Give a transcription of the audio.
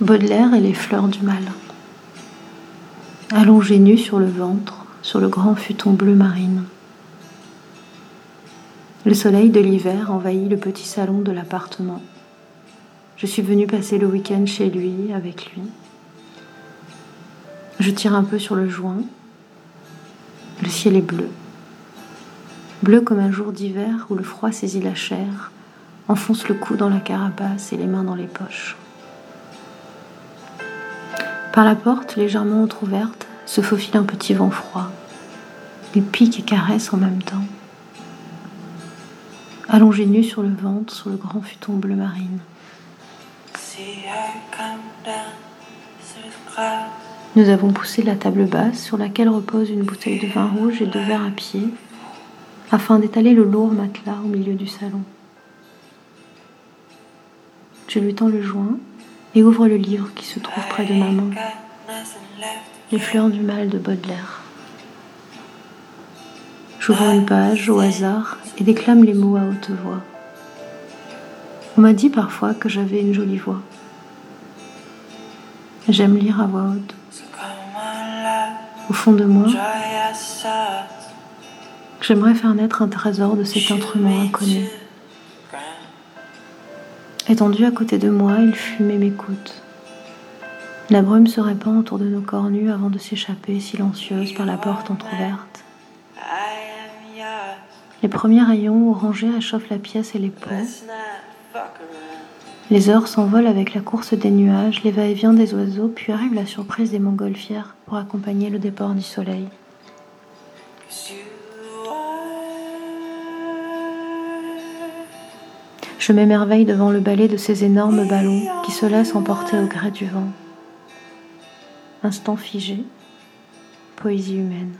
Baudelaire et les fleurs du mal. Allongé nu sur le ventre, sur le grand futon bleu marine. Le soleil de l'hiver envahit le petit salon de l'appartement. Je suis venue passer le week-end chez lui, avec lui. Je tire un peu sur le joint. Le ciel est bleu. Bleu comme un jour d'hiver où le froid saisit la chair, enfonce le cou dans la carapace et les mains dans les poches. Par la porte, légèrement entr'ouverte, se faufile un petit vent froid. Il pique et caresse en même temps. Allongé nu sur le ventre, sur le grand futon bleu marine. Nous avons poussé la table basse sur laquelle repose une bouteille de vin rouge et deux verres à pied, afin d'étaler le lourd matelas au milieu du salon. Je lui tends le joint et ouvre le livre qui se trouve près de ma main. Les fleurs du mal de Baudelaire. J'ouvre une page au hasard et déclame les mots à haute voix. On m'a dit parfois que j'avais une jolie voix. J'aime lire à voix haute. Au fond de moi, j'aimerais faire naître un trésor de cet instrument inconnu. Étendu à côté de moi, il fume et m'écoute. La brume se répand autour de nos corps nus avant de s'échapper silencieuse par la porte entr'ouverte. Les premiers rayons orangés réchauffent la pièce et les peaux. Les heures s'envolent avec la course des nuages, les va-et-vient des oiseaux, puis arrive la surprise des montgolfières pour accompagner le départ du soleil. Je m'émerveille devant le balai de ces énormes ballons qui se laissent emporter au gré du vent. Instant figé, poésie humaine.